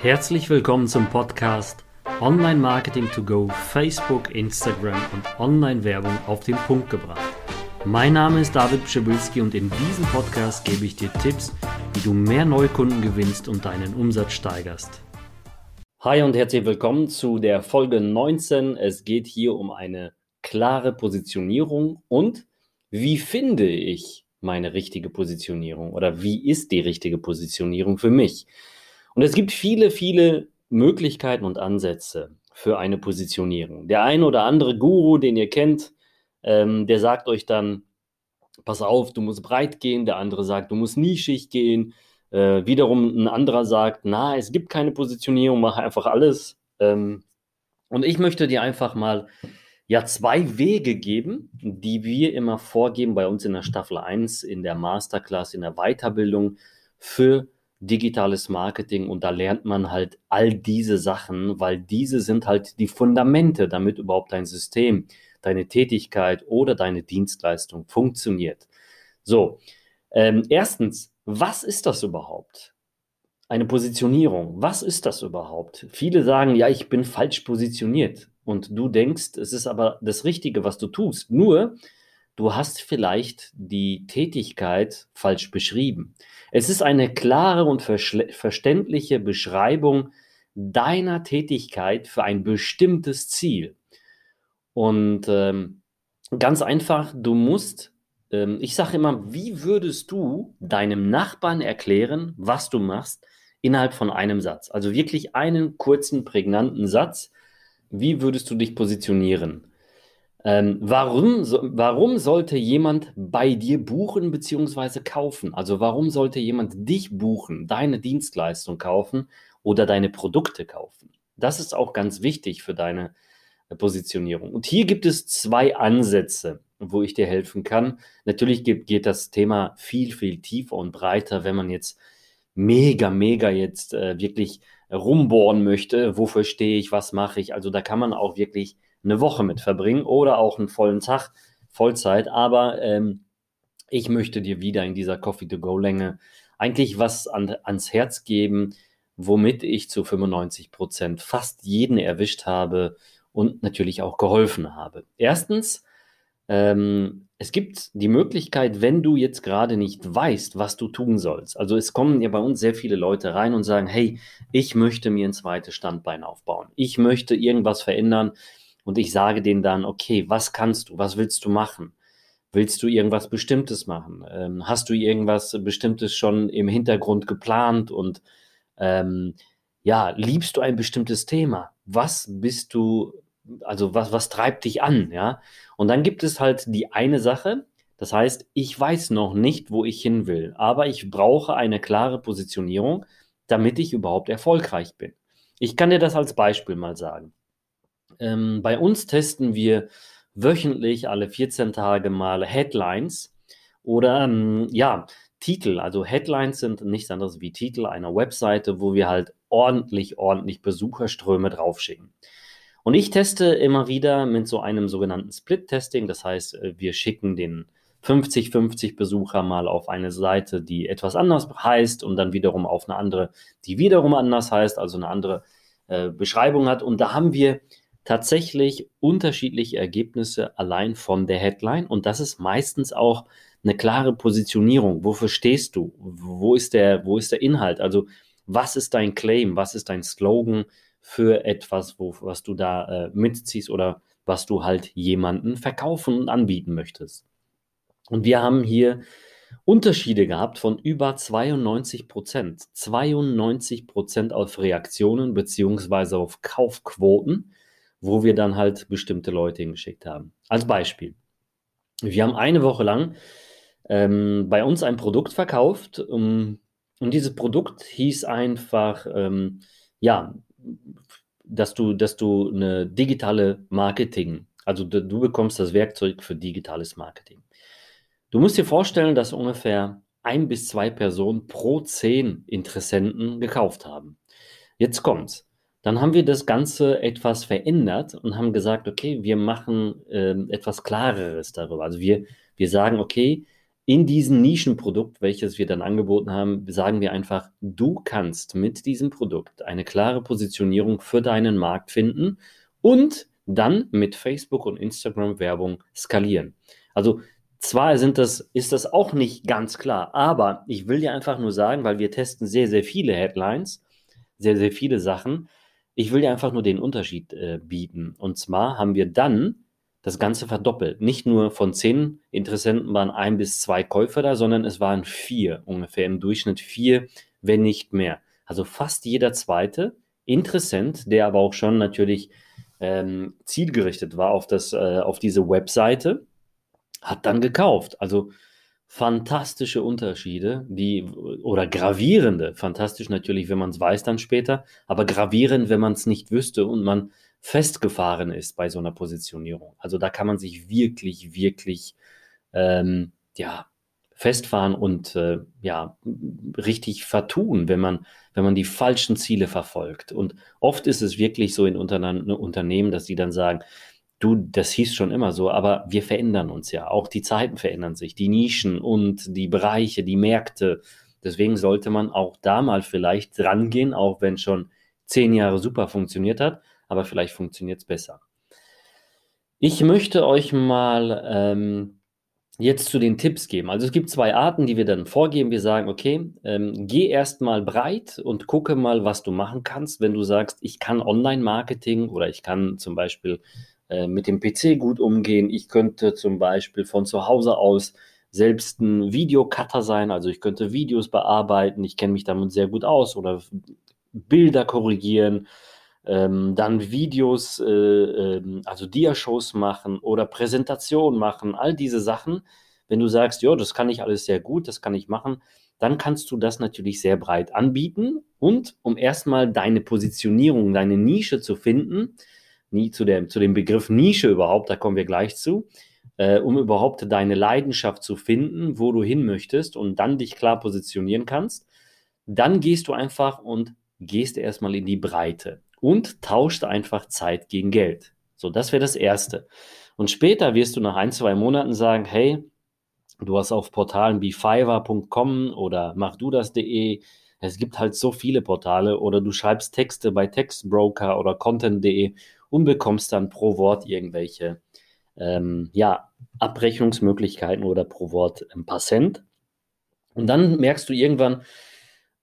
Herzlich willkommen zum Podcast Online Marketing to Go, Facebook, Instagram und Online-Werbung auf den Punkt gebracht. Mein Name ist David Pschibilski und in diesem Podcast gebe ich dir Tipps, wie du mehr Neukunden gewinnst und deinen Umsatz steigerst. Hi und herzlich willkommen zu der Folge 19. Es geht hier um eine klare Positionierung und wie finde ich meine richtige Positionierung oder wie ist die richtige Positionierung für mich? Und es gibt viele, viele Möglichkeiten und Ansätze für eine Positionierung. Der eine oder andere Guru, den ihr kennt, ähm, der sagt euch dann, pass auf, du musst breit gehen. Der andere sagt, du musst nischig gehen. Äh, wiederum ein anderer sagt, na, es gibt keine Positionierung, mach einfach alles. Ähm, und ich möchte dir einfach mal ja zwei Wege geben, die wir immer vorgeben bei uns in der Staffel 1, in der Masterclass, in der Weiterbildung für digitales Marketing und da lernt man halt all diese Sachen, weil diese sind halt die Fundamente, damit überhaupt dein System, deine Tätigkeit oder deine Dienstleistung funktioniert. So, ähm, erstens, was ist das überhaupt? Eine Positionierung. Was ist das überhaupt? Viele sagen, ja, ich bin falsch positioniert und du denkst, es ist aber das Richtige, was du tust. Nur, du hast vielleicht die Tätigkeit falsch beschrieben. Es ist eine klare und verständliche Beschreibung deiner Tätigkeit für ein bestimmtes Ziel. Und ähm, ganz einfach, du musst, ähm, ich sage immer, wie würdest du deinem Nachbarn erklären, was du machst, innerhalb von einem Satz? Also wirklich einen kurzen, prägnanten Satz. Wie würdest du dich positionieren? Ähm, warum, so, warum sollte jemand bei dir buchen bzw. kaufen? Also warum sollte jemand dich buchen, deine Dienstleistung kaufen oder deine Produkte kaufen? Das ist auch ganz wichtig für deine äh, Positionierung. Und hier gibt es zwei Ansätze, wo ich dir helfen kann. Natürlich geht, geht das Thema viel, viel tiefer und breiter, wenn man jetzt mega, mega jetzt äh, wirklich rumbohren möchte. Wofür stehe ich? Was mache ich? Also da kann man auch wirklich eine Woche mit verbringen oder auch einen vollen Tag, Vollzeit. Aber ähm, ich möchte dir wieder in dieser Coffee-to-Go-Länge eigentlich was an, ans Herz geben, womit ich zu 95 Prozent fast jeden erwischt habe und natürlich auch geholfen habe. Erstens, ähm, es gibt die Möglichkeit, wenn du jetzt gerade nicht weißt, was du tun sollst. Also es kommen ja bei uns sehr viele Leute rein und sagen, hey, ich möchte mir ein zweites Standbein aufbauen. Ich möchte irgendwas verändern und ich sage denen dann, okay, was kannst du, was willst du machen? Willst du irgendwas Bestimmtes machen? Ähm, hast du irgendwas Bestimmtes schon im Hintergrund geplant und ähm, ja, liebst du ein bestimmtes Thema? Was bist du, also was, was treibt dich an, ja? Und dann gibt es halt die eine Sache, das heißt, ich weiß noch nicht, wo ich hin will, aber ich brauche eine klare Positionierung, damit ich überhaupt erfolgreich bin. Ich kann dir das als Beispiel mal sagen. Ähm, bei uns testen wir wöchentlich alle 14 Tage mal Headlines oder ähm, ja, Titel. Also Headlines sind nichts anderes wie Titel einer Webseite, wo wir halt ordentlich, ordentlich Besucherströme draufschicken. Und ich teste immer wieder mit so einem sogenannten Split-Testing. Das heißt, äh, wir schicken den 50-50 Besucher mal auf eine Seite, die etwas anders heißt und dann wiederum auf eine andere, die wiederum anders heißt, also eine andere äh, Beschreibung hat. Und da haben wir tatsächlich unterschiedliche Ergebnisse allein von der Headline und das ist meistens auch eine klare Positionierung. Wofür stehst du? Wo ist der, wo ist der Inhalt? Also was ist dein Claim? Was ist dein Slogan für etwas, wo, was du da äh, mitziehst oder was du halt jemanden verkaufen und anbieten möchtest? Und wir haben hier Unterschiede gehabt von über 92 Prozent. 92 Prozent auf Reaktionen beziehungsweise auf Kaufquoten wo wir dann halt bestimmte Leute hingeschickt haben. Als Beispiel. Wir haben eine Woche lang ähm, bei uns ein Produkt verkauft um, und dieses Produkt hieß einfach, ähm, ja, dass du, dass du eine digitale Marketing, also du, du bekommst das Werkzeug für digitales Marketing. Du musst dir vorstellen, dass ungefähr ein bis zwei Personen pro zehn Interessenten gekauft haben. Jetzt kommt's. Dann haben wir das Ganze etwas verändert und haben gesagt, okay, wir machen äh, etwas Klareres darüber. Also wir, wir sagen, okay, in diesem Nischenprodukt, welches wir dann angeboten haben, sagen wir einfach, du kannst mit diesem Produkt eine klare Positionierung für deinen Markt finden und dann mit Facebook und Instagram Werbung skalieren. Also zwar sind das, ist das auch nicht ganz klar, aber ich will dir einfach nur sagen, weil wir testen sehr, sehr viele Headlines, sehr, sehr viele Sachen. Ich will dir einfach nur den Unterschied äh, bieten. Und zwar haben wir dann das Ganze verdoppelt. Nicht nur von zehn Interessenten waren ein bis zwei Käufer da, sondern es waren vier, ungefähr im Durchschnitt vier, wenn nicht mehr. Also fast jeder zweite Interessent, der aber auch schon natürlich ähm, zielgerichtet war auf, das, äh, auf diese Webseite, hat dann gekauft. Also fantastische Unterschiede, die oder gravierende, fantastisch natürlich, wenn man es weiß dann später, aber gravierend, wenn man es nicht wüsste und man festgefahren ist bei so einer Positionierung. Also da kann man sich wirklich, wirklich ähm, ja, festfahren und äh, ja, richtig vertun, wenn man, wenn man die falschen Ziele verfolgt. Und oft ist es wirklich so in Unternehmen, dass sie dann sagen, du, das hieß schon immer so, aber wir verändern uns ja. Auch die Zeiten verändern sich, die Nischen und die Bereiche, die Märkte. Deswegen sollte man auch da mal vielleicht rangehen, auch wenn schon zehn Jahre super funktioniert hat, aber vielleicht funktioniert es besser. Ich möchte euch mal ähm, jetzt zu den Tipps geben. Also es gibt zwei Arten, die wir dann vorgeben. Wir sagen, okay, ähm, geh erstmal breit und gucke mal, was du machen kannst, wenn du sagst, ich kann Online-Marketing oder ich kann zum Beispiel mit dem PC gut umgehen. Ich könnte zum Beispiel von zu Hause aus selbst ein Videocutter sein, also ich könnte Videos bearbeiten, ich kenne mich damit sehr gut aus oder Bilder korrigieren, ähm, dann Videos, äh, äh, also Dia-Shows machen oder Präsentationen machen, all diese Sachen. Wenn du sagst, ja, das kann ich alles sehr gut, das kann ich machen, dann kannst du das natürlich sehr breit anbieten und um erstmal deine Positionierung, deine Nische zu finden, nie zu, der, zu dem Begriff Nische überhaupt, da kommen wir gleich zu, äh, um überhaupt deine Leidenschaft zu finden, wo du hin möchtest und dann dich klar positionieren kannst. Dann gehst du einfach und gehst erstmal in die Breite und tauscht einfach Zeit gegen Geld. So, das wäre das Erste. Und später wirst du nach ein, zwei Monaten sagen, hey, du hast auf Portalen wie fiverr.com oder machdudas.de, es gibt halt so viele Portale oder du schreibst Texte bei Textbroker oder content.de und bekommst dann pro Wort irgendwelche ähm, ja, Abrechnungsmöglichkeiten oder pro Wort ein paar Cent. Und dann merkst du irgendwann,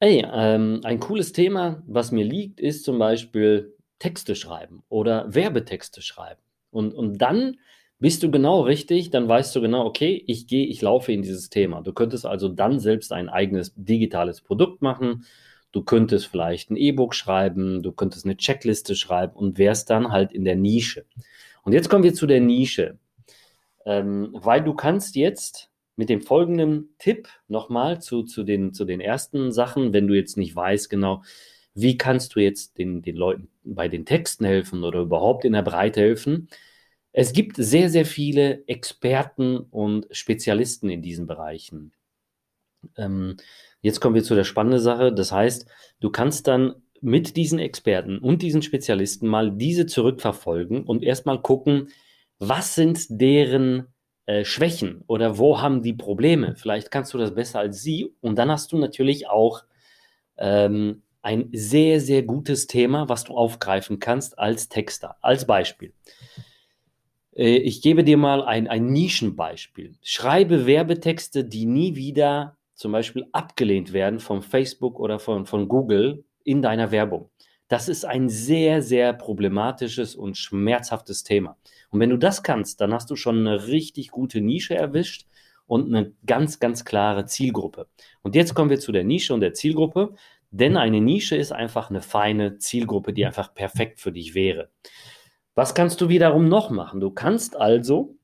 ey, ähm, ein cooles Thema, was mir liegt, ist zum Beispiel Texte schreiben oder Werbetexte schreiben. Und, und dann bist du genau richtig, dann weißt du genau, okay, ich gehe, ich laufe in dieses Thema. Du könntest also dann selbst ein eigenes digitales Produkt machen Du könntest vielleicht ein E-Book schreiben, du könntest eine Checkliste schreiben und wärst dann halt in der Nische. Und jetzt kommen wir zu der Nische, ähm, weil du kannst jetzt mit dem folgenden Tipp nochmal zu, zu, den, zu den ersten Sachen, wenn du jetzt nicht weißt genau, wie kannst du jetzt den, den Leuten bei den Texten helfen oder überhaupt in der Breite helfen. Es gibt sehr, sehr viele Experten und Spezialisten in diesen Bereichen. Ähm, Jetzt kommen wir zu der spannenden Sache. Das heißt, du kannst dann mit diesen Experten und diesen Spezialisten mal diese zurückverfolgen und erstmal gucken, was sind deren äh, Schwächen oder wo haben die Probleme. Vielleicht kannst du das besser als sie und dann hast du natürlich auch ähm, ein sehr, sehr gutes Thema, was du aufgreifen kannst als Texter. Als Beispiel. Äh, ich gebe dir mal ein, ein Nischenbeispiel. Schreibe Werbetexte, die nie wieder zum Beispiel abgelehnt werden von Facebook oder von, von Google in deiner Werbung. Das ist ein sehr, sehr problematisches und schmerzhaftes Thema. Und wenn du das kannst, dann hast du schon eine richtig gute Nische erwischt und eine ganz, ganz klare Zielgruppe. Und jetzt kommen wir zu der Nische und der Zielgruppe, denn eine Nische ist einfach eine feine Zielgruppe, die einfach perfekt für dich wäre. Was kannst du wiederum noch machen? Du kannst also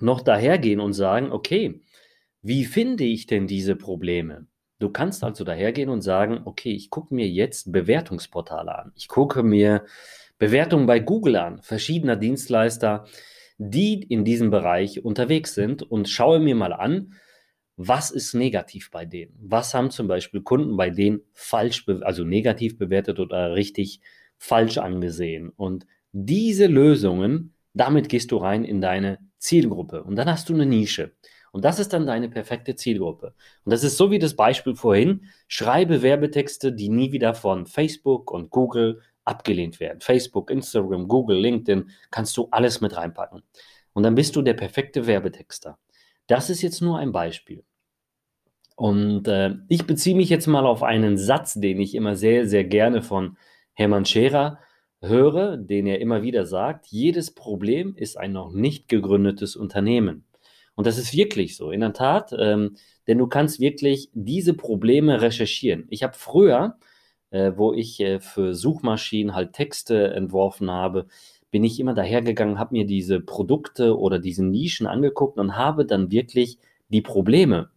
noch dahergehen und sagen, okay, wie finde ich denn diese Probleme? Du kannst also dahergehen und sagen, okay, ich gucke mir jetzt Bewertungsportale an. Ich gucke mir Bewertungen bei Google an, verschiedener Dienstleister, die in diesem Bereich unterwegs sind und schaue mir mal an, was ist negativ bei denen? Was haben zum Beispiel Kunden bei denen falsch, also negativ bewertet oder richtig falsch angesehen? Und diese Lösungen, damit gehst du rein in deine Zielgruppe und dann hast du eine Nische. Und das ist dann deine perfekte Zielgruppe. Und das ist so wie das Beispiel vorhin. Schreibe Werbetexte, die nie wieder von Facebook und Google abgelehnt werden. Facebook, Instagram, Google, LinkedIn, kannst du alles mit reinpacken. Und dann bist du der perfekte Werbetexter. Das ist jetzt nur ein Beispiel. Und äh, ich beziehe mich jetzt mal auf einen Satz, den ich immer sehr, sehr gerne von Hermann Scherer höre, den er immer wieder sagt, jedes Problem ist ein noch nicht gegründetes Unternehmen. Und das ist wirklich so, in der Tat, ähm, denn du kannst wirklich diese Probleme recherchieren. Ich habe früher, äh, wo ich äh, für Suchmaschinen halt Texte entworfen habe, bin ich immer dahergegangen, habe mir diese Produkte oder diese Nischen angeguckt und habe dann wirklich die Probleme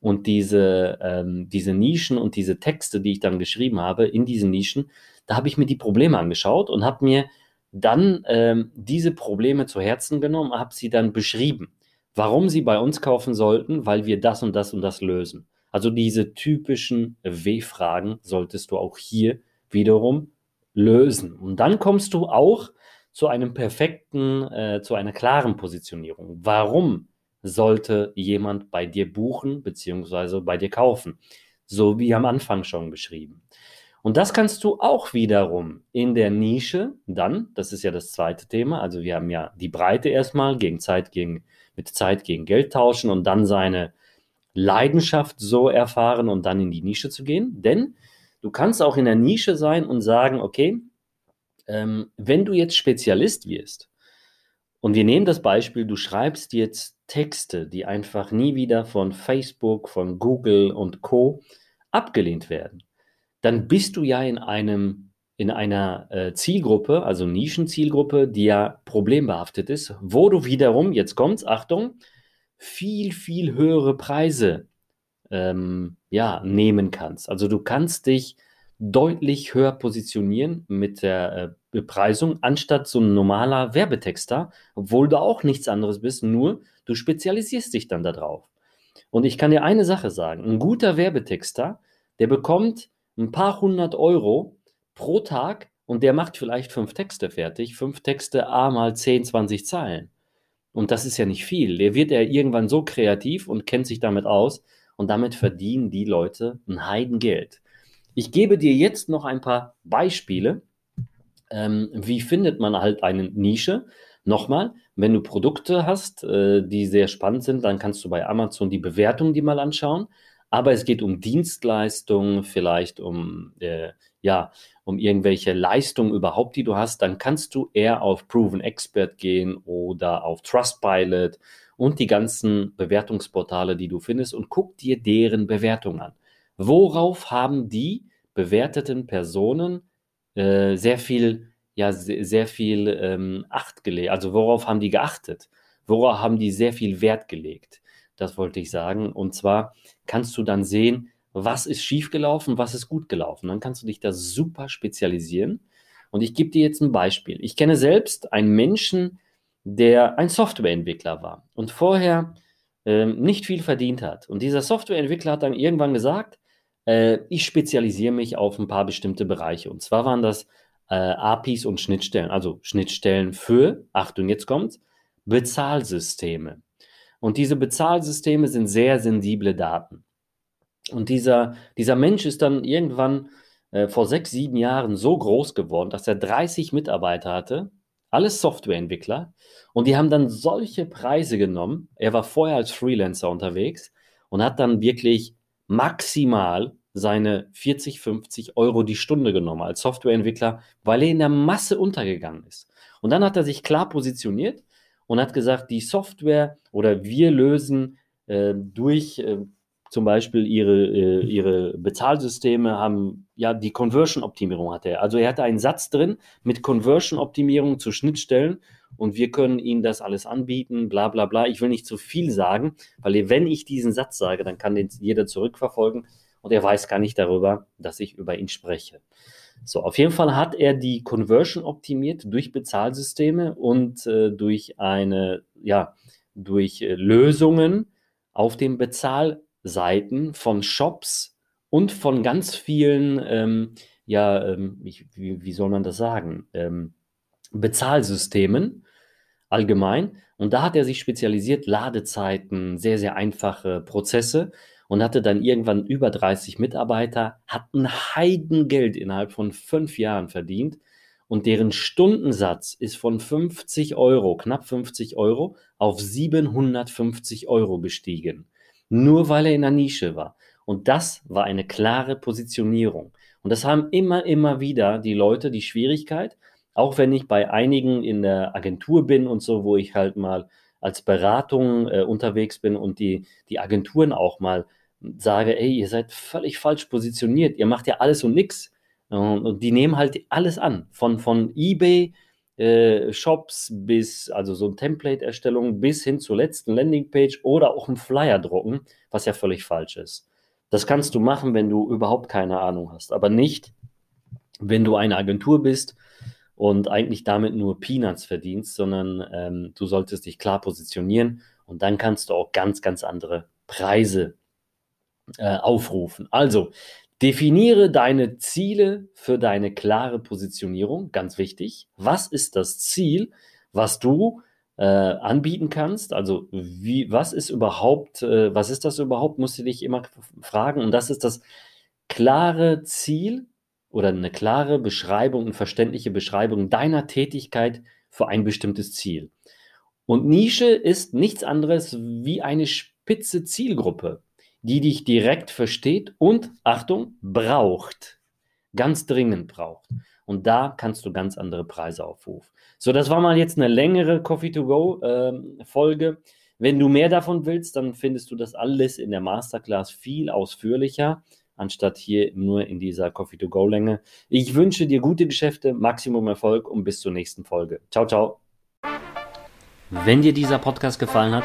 und diese, ähm, diese Nischen und diese Texte, die ich dann geschrieben habe in diesen Nischen, da habe ich mir die Probleme angeschaut und habe mir dann ähm, diese Probleme zu Herzen genommen, habe sie dann beschrieben, warum sie bei uns kaufen sollten, weil wir das und das und das lösen. Also diese typischen W-Fragen solltest du auch hier wiederum lösen. Und dann kommst du auch zu einem perfekten, äh, zu einer klaren Positionierung. Warum sollte jemand bei dir buchen bzw. bei dir kaufen? So wie am Anfang schon beschrieben. Und das kannst du auch wiederum in der Nische dann, das ist ja das zweite Thema, also wir haben ja die Breite erstmal gegen Zeit gegen, mit Zeit gegen Geld tauschen und dann seine Leidenschaft so erfahren und dann in die Nische zu gehen. Denn du kannst auch in der Nische sein und sagen, okay, ähm, wenn du jetzt Spezialist wirst, und wir nehmen das Beispiel, du schreibst jetzt Texte, die einfach nie wieder von Facebook, von Google und Co abgelehnt werden dann bist du ja in einem in einer äh, Zielgruppe, also Nischenzielgruppe, die ja problembehaftet ist, wo du wiederum, jetzt kommt's, Achtung, viel, viel höhere Preise ähm, ja, nehmen kannst. Also du kannst dich deutlich höher positionieren mit der äh, Bepreisung, anstatt so ein normaler Werbetexter, obwohl du auch nichts anderes bist, nur du spezialisierst dich dann darauf. Und ich kann dir eine Sache sagen, ein guter Werbetexter, der bekommt ein paar hundert Euro pro Tag und der macht vielleicht fünf Texte fertig. Fünf Texte A mal 10, 20 Zeilen. Und das ist ja nicht viel. Der wird ja irgendwann so kreativ und kennt sich damit aus und damit verdienen die Leute ein Heidengeld. Ich gebe dir jetzt noch ein paar Beispiele. Ähm, wie findet man halt eine Nische? Nochmal, wenn du Produkte hast, äh, die sehr spannend sind, dann kannst du bei Amazon die Bewertung die mal anschauen aber es geht um Dienstleistungen, vielleicht um, äh, ja, um irgendwelche Leistungen überhaupt, die du hast, dann kannst du eher auf Proven Expert gehen oder auf Trustpilot und die ganzen Bewertungsportale, die du findest und guck dir deren Bewertung an. Worauf haben die bewerteten Personen äh, sehr viel, ja, sehr, sehr viel ähm, Acht gelegt? Also worauf haben die geachtet? Worauf haben die sehr viel Wert gelegt? Das wollte ich sagen. Und zwar kannst du dann sehen, was ist schiefgelaufen, was ist gut gelaufen. Dann kannst du dich da super spezialisieren. Und ich gebe dir jetzt ein Beispiel. Ich kenne selbst einen Menschen, der ein Softwareentwickler war und vorher ähm, nicht viel verdient hat. Und dieser Softwareentwickler hat dann irgendwann gesagt, äh, ich spezialisiere mich auf ein paar bestimmte Bereiche. Und zwar waren das äh, APIs und Schnittstellen, also Schnittstellen für, Achtung, jetzt kommt's, Bezahlsysteme. Und diese Bezahlsysteme sind sehr sensible Daten. Und dieser, dieser Mensch ist dann irgendwann äh, vor sechs, sieben Jahren so groß geworden, dass er 30 Mitarbeiter hatte, alles Softwareentwickler. Und die haben dann solche Preise genommen. Er war vorher als Freelancer unterwegs und hat dann wirklich maximal seine 40, 50 Euro die Stunde genommen als Softwareentwickler, weil er in der Masse untergegangen ist. Und dann hat er sich klar positioniert und hat gesagt, die Software oder wir lösen äh, durch äh, zum Beispiel ihre, äh, ihre Bezahlsysteme haben, ja, die Conversion-Optimierung hat er. Also er hatte einen Satz drin mit Conversion-Optimierung zu Schnittstellen und wir können ihnen das alles anbieten, bla bla bla. Ich will nicht zu viel sagen, weil wenn ich diesen Satz sage, dann kann den jeder zurückverfolgen und er weiß gar nicht darüber, dass ich über ihn spreche. So, auf jeden Fall hat er die Conversion optimiert durch Bezahlsysteme und äh, durch eine, ja, durch äh, Lösungen auf den Bezahlseiten von Shops und von ganz vielen, ähm, ja, ähm, ich, wie, wie, soll man das sagen, ähm, Bezahlsystemen. allgemein. Und da hat er sich spezialisiert, Ladezeiten, sehr, sehr einfache Prozesse und hatte dann irgendwann über 30 Mitarbeiter, hat ein Heidengeld innerhalb von fünf Jahren verdient und deren Stundensatz ist von 50 Euro, knapp 50 Euro, auf 750 Euro gestiegen. Nur weil er in der Nische war. Und das war eine klare Positionierung. Und das haben immer, immer wieder die Leute die Schwierigkeit, auch wenn ich bei einigen in der Agentur bin und so, wo ich halt mal als Beratung äh, unterwegs bin und die, die Agenturen auch mal sage, ey, ihr seid völlig falsch positioniert, ihr macht ja alles und nix. Und, die nehmen halt alles an, von, von eBay, äh, Shops bis, also so ein Template-Erstellung bis hin zur letzten Landingpage oder auch ein Flyer drucken, was ja völlig falsch ist. Das kannst du machen, wenn du überhaupt keine Ahnung hast, aber nicht, wenn du eine Agentur bist und eigentlich damit nur Peanuts verdienst, sondern ähm, du solltest dich klar positionieren und dann kannst du auch ganz, ganz andere Preise äh, aufrufen. Also, definiere deine Ziele für deine klare Positionierung, ganz wichtig. Was ist das Ziel, was du äh, anbieten kannst? Also, wie, was ist überhaupt, äh, was ist das überhaupt, musst du dich immer fragen. Und das ist das klare Ziel oder eine klare Beschreibung, eine verständliche Beschreibung deiner Tätigkeit für ein bestimmtes Ziel. Und Nische ist nichts anderes wie eine spitze Zielgruppe die dich direkt versteht und, Achtung, braucht. Ganz dringend braucht. Und da kannst du ganz andere Preise aufrufen. So, das war mal jetzt eine längere Coffee to Go äh, Folge. Wenn du mehr davon willst, dann findest du das alles in der Masterclass viel ausführlicher, anstatt hier nur in dieser Coffee to Go Länge. Ich wünsche dir gute Geschäfte, Maximum Erfolg und bis zur nächsten Folge. Ciao, ciao. Wenn dir dieser Podcast gefallen hat,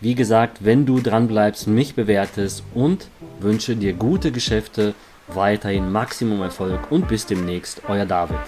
wie gesagt, wenn du dran bleibst, mich bewertest und wünsche dir gute Geschäfte, weiterhin Maximum Erfolg und bis demnächst, euer David.